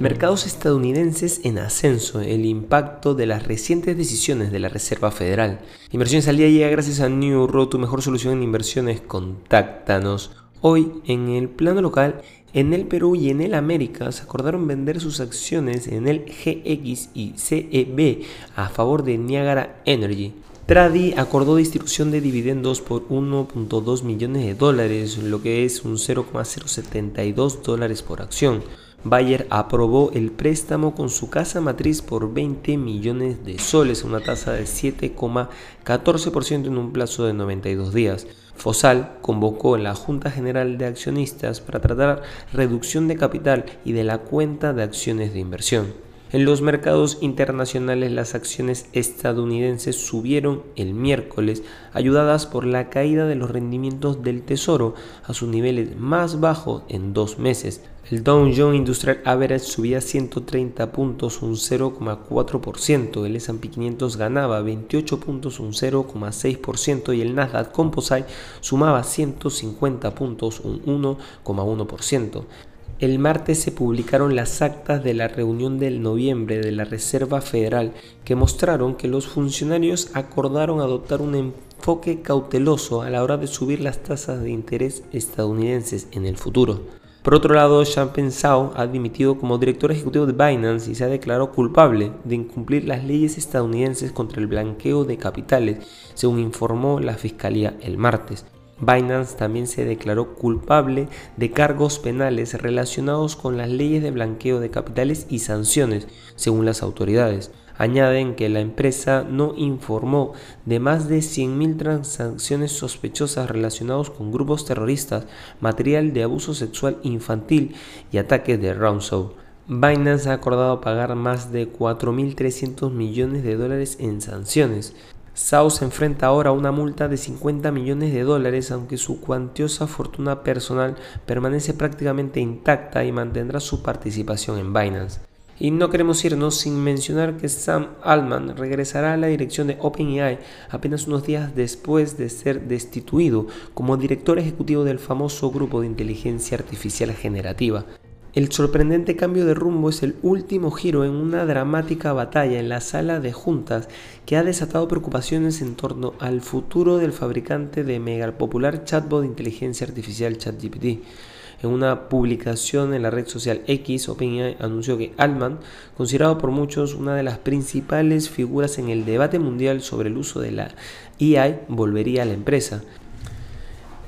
Mercados estadounidenses en ascenso, el impacto de las recientes decisiones de la Reserva Federal. Inversiones al día llega gracias a New Road, tu mejor solución en inversiones. Contáctanos. Hoy, en el plano local, en el Perú y en el América se acordaron vender sus acciones en el GX y CEB a favor de Niagara Energy. Tradi acordó distribución de dividendos por 1.2 millones de dólares, lo que es un 0,072 dólares por acción. Bayer aprobó el préstamo con su casa matriz por 20 millones de soles, una tasa de 7,14% en un plazo de 92 días. Fosal convocó la Junta General de Accionistas para tratar reducción de capital y de la cuenta de acciones de inversión. En los mercados internacionales las acciones estadounidenses subieron el miércoles, ayudadas por la caída de los rendimientos del Tesoro a sus niveles más bajos en dos meses. El Dow Jones Industrial Average subía 130 puntos, un 0,4%, el S&P 500 ganaba 28 puntos, un 0,6% y el Nasdaq Composite sumaba 150 puntos, un 1,1%. El martes se publicaron las actas de la reunión del noviembre de la Reserva Federal que mostraron que los funcionarios acordaron adoptar un enfoque cauteloso a la hora de subir las tasas de interés estadounidenses en el futuro. Por otro lado, Champagne Zhao ha dimitido como director ejecutivo de Binance y se ha declarado culpable de incumplir las leyes estadounidenses contra el blanqueo de capitales, según informó la Fiscalía el martes. Binance también se declaró culpable de cargos penales relacionados con las leyes de blanqueo de capitales y sanciones, según las autoridades. Añaden que la empresa no informó de más de 100.000 transacciones sospechosas relacionadas con grupos terroristas, material de abuso sexual infantil y ataques de Roundshaw. Binance ha acordado pagar más de 4.300 millones de dólares en sanciones. Sao se enfrenta ahora a una multa de 50 millones de dólares, aunque su cuantiosa fortuna personal permanece prácticamente intacta y mantendrá su participación en Binance. Y no queremos irnos sin mencionar que Sam Altman regresará a la dirección de OpenAI apenas unos días después de ser destituido como director ejecutivo del famoso grupo de inteligencia artificial generativa. El sorprendente cambio de rumbo es el último giro en una dramática batalla en la sala de juntas que ha desatado preocupaciones en torno al futuro del fabricante de mega popular chatbot de inteligencia artificial ChatGPT. En una publicación en la red social X, OpenAI anunció que Altman, considerado por muchos una de las principales figuras en el debate mundial sobre el uso de la AI, volvería a la empresa.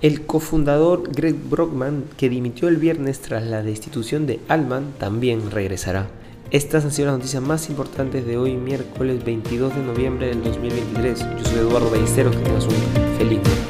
El cofundador Greg Brockman, que dimitió el viernes tras la destitución de Alman, también regresará. Estas han sido las noticias más importantes de hoy, miércoles 22 de noviembre del 2023. Yo soy Eduardo Ballesteros, que tengas un